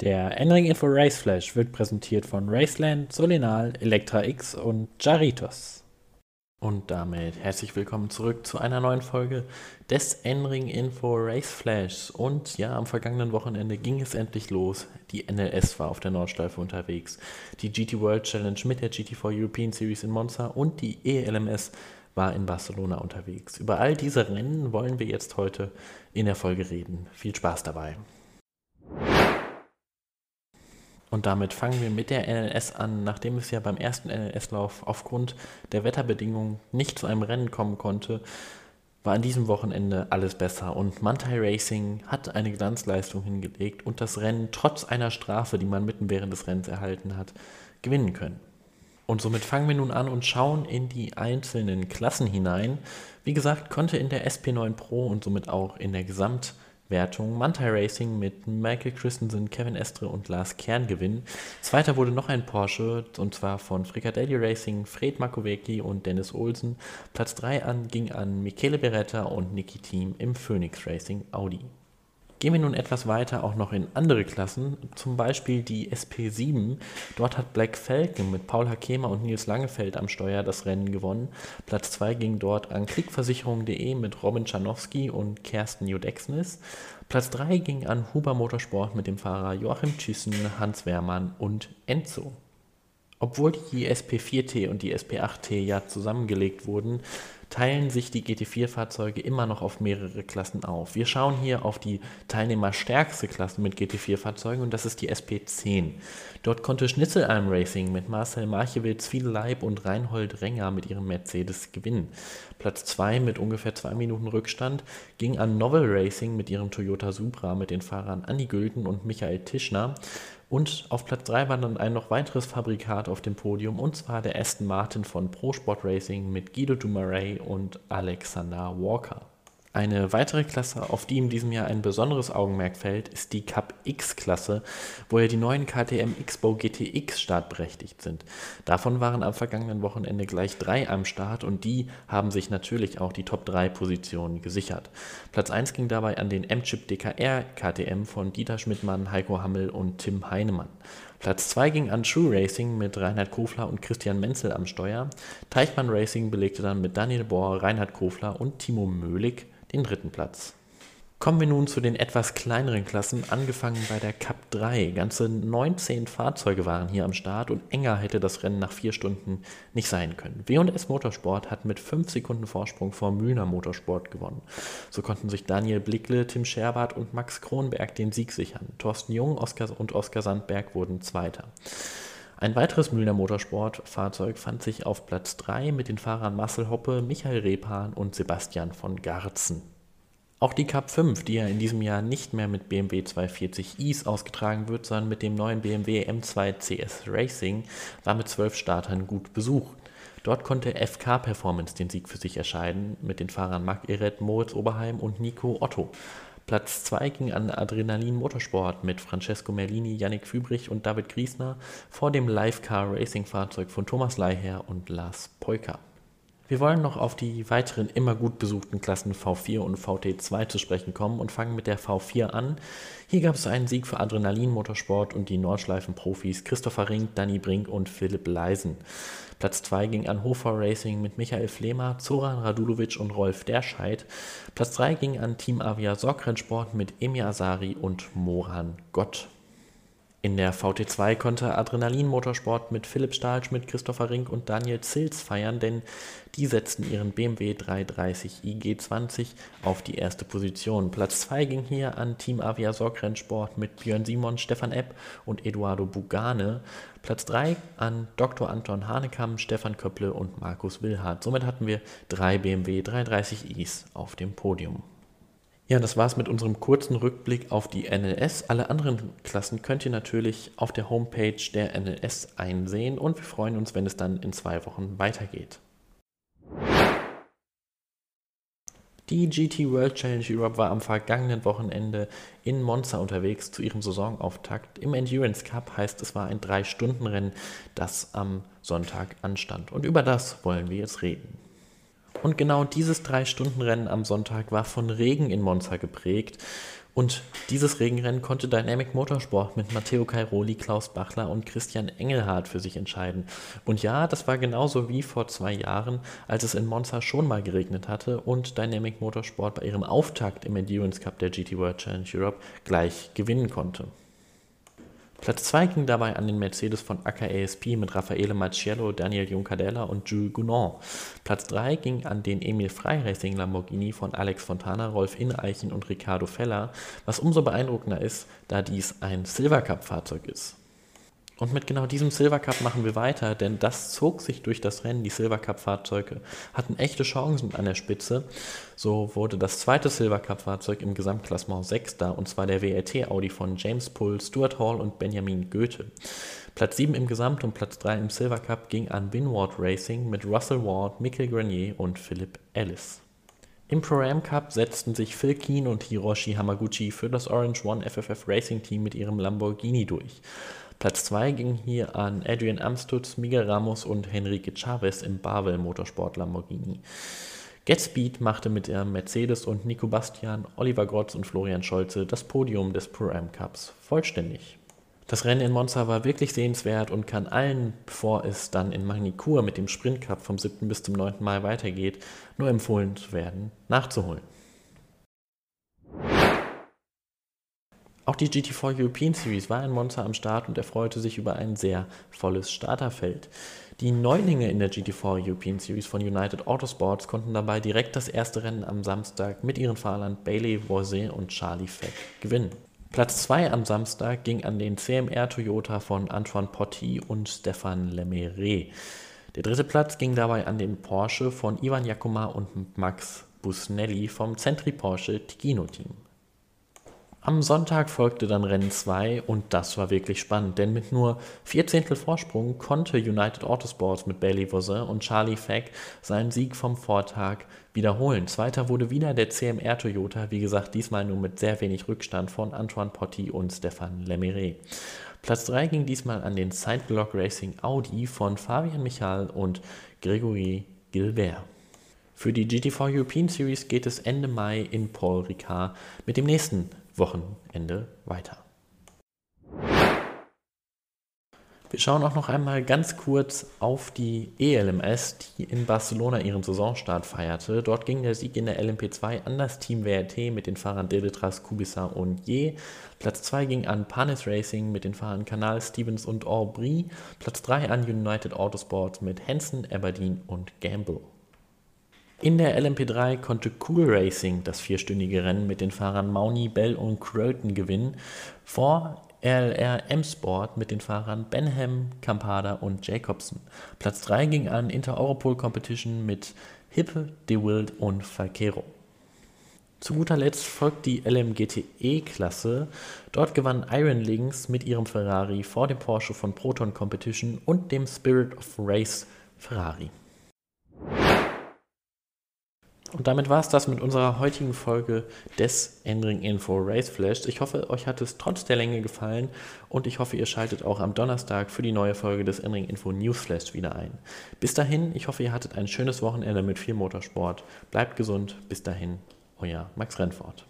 Der N-Ring Info Race Flash wird präsentiert von Raceland, Solinal, Elektra X und Jaritos. Und damit herzlich willkommen zurück zu einer neuen Folge des N-Ring Info Race Flash. Und ja, am vergangenen Wochenende ging es endlich los. Die NLS war auf der Nordschleife unterwegs. Die GT World Challenge mit der GT4 European Series in Monza und die ELMS war in Barcelona unterwegs. Über all diese Rennen wollen wir jetzt heute in der Folge reden. Viel Spaß dabei. Und damit fangen wir mit der NLS an, nachdem es ja beim ersten NLS-Lauf aufgrund der Wetterbedingungen nicht zu einem Rennen kommen konnte, war an diesem Wochenende alles besser und Mantai Racing hat eine Glanzleistung hingelegt und das Rennen trotz einer Strafe, die man mitten während des Rennens erhalten hat, gewinnen können. Und somit fangen wir nun an und schauen in die einzelnen Klassen hinein. Wie gesagt, konnte in der SP9 Pro und somit auch in der Gesamt- Wertung Mantai Racing mit Michael Christensen, Kevin Estre und Lars Kern gewinnen. Zweiter wurde noch ein Porsche und zwar von Fricadelli Racing, Fred Makowiecki und Dennis Olsen. Platz 3 an, ging an Michele Beretta und Niki Team im Phoenix Racing Audi. Gehen wir nun etwas weiter auch noch in andere Klassen, zum Beispiel die SP7. Dort hat Black Falcon mit Paul Hakema und Nils Langefeld am Steuer das Rennen gewonnen. Platz 2 ging dort an Kriegversicherung.de mit Robin Czarnowski und Kersten Judexnis. Platz 3 ging an Huber Motorsport mit dem Fahrer Joachim Thyssen, Hans Wehrmann und Enzo. Obwohl die SP4T und die SP8T ja zusammengelegt wurden, teilen sich die GT4-Fahrzeuge immer noch auf mehrere Klassen auf. Wir schauen hier auf die teilnehmerstärkste Klasse mit GT4-Fahrzeugen und das ist die SP10. Dort konnte Schnitzelalm Racing mit Marcel Marchewitz, Viel Leib und Reinhold Renger mit ihrem Mercedes gewinnen. Platz 2 mit ungefähr 2 Minuten Rückstand ging an Novel Racing mit ihrem Toyota Supra mit den Fahrern Andy Gülten und Michael Tischner. Und auf Platz 3 war dann ein noch weiteres Fabrikat auf dem Podium, und zwar der Aston Martin von Pro Sport Racing mit Guido Dumaray und Alexander Walker. Eine weitere Klasse, auf die in diesem Jahr ein besonderes Augenmerk fällt, ist die Cup X-Klasse, wo ja die neuen KTM X-Bow GTX startberechtigt sind. Davon waren am vergangenen Wochenende gleich drei am Start und die haben sich natürlich auch die Top 3 Positionen gesichert. Platz 1 ging dabei an den M-Chip DKR KTM von Dieter Schmidtmann, Heiko Hammel und Tim Heinemann. Platz 2 ging an True Racing mit Reinhard Kofler und Christian Menzel am Steuer. Teichmann Racing belegte dann mit Daniel Bohr, Reinhard Kofler und Timo Möhlig den dritten Platz. Kommen wir nun zu den etwas kleineren Klassen, angefangen bei der Cup 3. Ganze 19 Fahrzeuge waren hier am Start und enger hätte das Rennen nach vier Stunden nicht sein können. W&S Motorsport hat mit 5 Sekunden Vorsprung vor Mühner Motorsport gewonnen. So konnten sich Daniel Blickle, Tim Scherbart und Max Kronberg den Sieg sichern. Thorsten Jung und Oskar Sandberg wurden Zweiter. Ein weiteres Mühlner Motorsport-Fahrzeug fand sich auf Platz 3 mit den Fahrern Marcel Hoppe, Michael Repan und Sebastian von Garzen. Auch die Cup 5, die ja in diesem Jahr nicht mehr mit BMW 240is ausgetragen wird, sondern mit dem neuen BMW M2 CS Racing, war mit zwölf Startern gut besucht. Dort konnte FK Performance den Sieg für sich erscheiden mit den Fahrern Marc Eret, Moritz Oberheim und Nico Otto. Platz 2 ging an Adrenalin Motorsport mit Francesco Merlini, Yannick Fübrich und David Griesner vor dem Live-Car Racing-Fahrzeug von Thomas Leiher und Lars Peuker. Wir wollen noch auf die weiteren immer gut besuchten Klassen V4 und VT2 zu sprechen kommen und fangen mit der V4 an. Hier gab es einen Sieg für Adrenalin Motorsport und die Nordschleifen-Profis Christopher Ring, Danny Brink und Philipp Leisen. Platz 2 ging an Hofer Racing mit Michael Flemer, Zoran Radulovic und Rolf Derscheid. Platz 3 ging an Team Avia Sorgrennsport mit Emir Asari und Moran Gott. In der VT2 konnte Adrenalin Motorsport mit Philipp Stahlschmidt, Christopher Rink und Daniel Zils feiern, denn die setzten ihren BMW 330 IG20 auf die erste Position. Platz 2 ging hier an Team Avia Sorgrennsport mit Björn Simon, Stefan Epp und Eduardo Bugane. Platz 3 an Dr. Anton Hanekam, Stefan Köpple und Markus Willhardt. Somit hatten wir drei BMW 330is auf dem Podium. Ja, das war's mit unserem kurzen Rückblick auf die NLS. Alle anderen Klassen könnt ihr natürlich auf der Homepage der NLS einsehen und wir freuen uns, wenn es dann in zwei Wochen weitergeht. Die GT World Challenge Europe war am vergangenen Wochenende in Monza unterwegs zu ihrem Saisonauftakt. Im Endurance Cup heißt es war ein 3-Stunden-Rennen, das am Sonntag anstand. Und über das wollen wir jetzt reden. Und genau dieses Drei-Stunden-Rennen am Sonntag war von Regen in Monza geprägt. Und dieses Regenrennen konnte Dynamic Motorsport mit Matteo Cairoli, Klaus Bachler und Christian Engelhardt für sich entscheiden. Und ja, das war genauso wie vor zwei Jahren, als es in Monza schon mal geregnet hatte und Dynamic Motorsport bei ihrem Auftakt im Endurance Cup der GT World Challenge Europe gleich gewinnen konnte. Platz 2 ging dabei an den Mercedes von AKASP mit Raffaele Macciello, Daniel Juncadella und Jules Gounon. Platz 3 ging an den Emil Frey Racing Lamborghini von Alex Fontana, Rolf Ineichen und Ricardo Feller, was umso beeindruckender ist, da dies ein Silver Cup Fahrzeug ist. Und mit genau diesem Silver Cup machen wir weiter, denn das zog sich durch das Rennen. Die Silver Cup-Fahrzeuge hatten echte Chancen an der Spitze. So wurde das zweite Silver Cup-Fahrzeug im Gesamtklassement Sechster, und zwar der WRT Audi von James Pull, Stuart Hall und Benjamin Goethe. Platz 7 im Gesamt und Platz 3 im Silver Cup ging an Winward Racing mit Russell Ward, Michael Grenier und Philip Ellis. Im Pro-Am Cup setzten sich Phil Keen und Hiroshi Hamaguchi für das Orange One FFF Racing Team mit ihrem Lamborghini durch. Platz 2 ging hier an Adrian Amstutz, Miguel Ramos und Henrique Chavez im Barwell Motorsport Lamborghini. GetSpeed machte mit der Mercedes und Nico Bastian, Oliver Grotz und Florian Scholze das Podium des Pro-Am Cups vollständig. Das Rennen in Monza war wirklich sehenswert und kann allen, bevor es dann in Magny-Cours mit dem Sprint Cup vom 7. bis zum 9. Mai weitergeht, nur empfohlen zu werden, nachzuholen. Auch die GT4 European Series war in Monza am Start und erfreute sich über ein sehr volles Starterfeld. Die Neulinge in der GT4 European Series von United Autosports konnten dabei direkt das erste Rennen am Samstag mit ihren Fahrern Bailey Voisin und Charlie Feck gewinnen. Platz 2 am Samstag ging an den CMR Toyota von Antoine Potti und Stefan Lemeret. Der dritte Platz ging dabei an den Porsche von Ivan Jakoma und Max Busnelli vom Centri Porsche Ticino Team. Am Sonntag folgte dann Rennen 2 und das war wirklich spannend, denn mit nur vier Zehntel Vorsprung konnte United Autosports mit Bailey Voisin und Charlie Feck seinen Sieg vom Vortag wiederholen. Zweiter wurde wieder der CMR Toyota, wie gesagt, diesmal nur mit sehr wenig Rückstand von Antoine Potti und Stefan Lemeret. Platz 3 ging diesmal an den Sideblock Racing Audi von Fabian Michal und Gregory Gilbert. Für die GT4 European Series geht es Ende Mai in Paul Ricard mit dem nächsten Wochenende weiter. Wir schauen auch noch einmal ganz kurz auf die ELMS, die in Barcelona ihren Saisonstart feierte. Dort ging der Sieg in der LMP2 an das Team WRT mit den Fahrern Deletras, Kubica und Je. Platz 2 ging an Panis Racing mit den Fahrern Canal, Stevens und Aubry. Platz 3 an United Autosport mit Hansen, Aberdeen und Gamble. In der LMP3 konnte Cool Racing das vierstündige Rennen mit den Fahrern Mauni, Bell und Crowton gewinnen, vor RLR M-Sport mit den Fahrern Benham, Campada und Jacobsen. Platz 3 ging an Inter-Europol Competition mit Hippe, DeWild und Falquero. Zu guter Letzt folgt die LMGTE-Klasse. Dort gewann Iron Links mit ihrem Ferrari vor dem Porsche von Proton Competition und dem Spirit of Race Ferrari. Und damit war es das mit unserer heutigen Folge des Endring Info Race Flash. Ich hoffe, euch hat es trotz der Länge gefallen und ich hoffe, ihr schaltet auch am Donnerstag für die neue Folge des Endring Info News Flash wieder ein. Bis dahin, ich hoffe, ihr hattet ein schönes Wochenende mit viel Motorsport. Bleibt gesund. Bis dahin, euer Max Rennfort.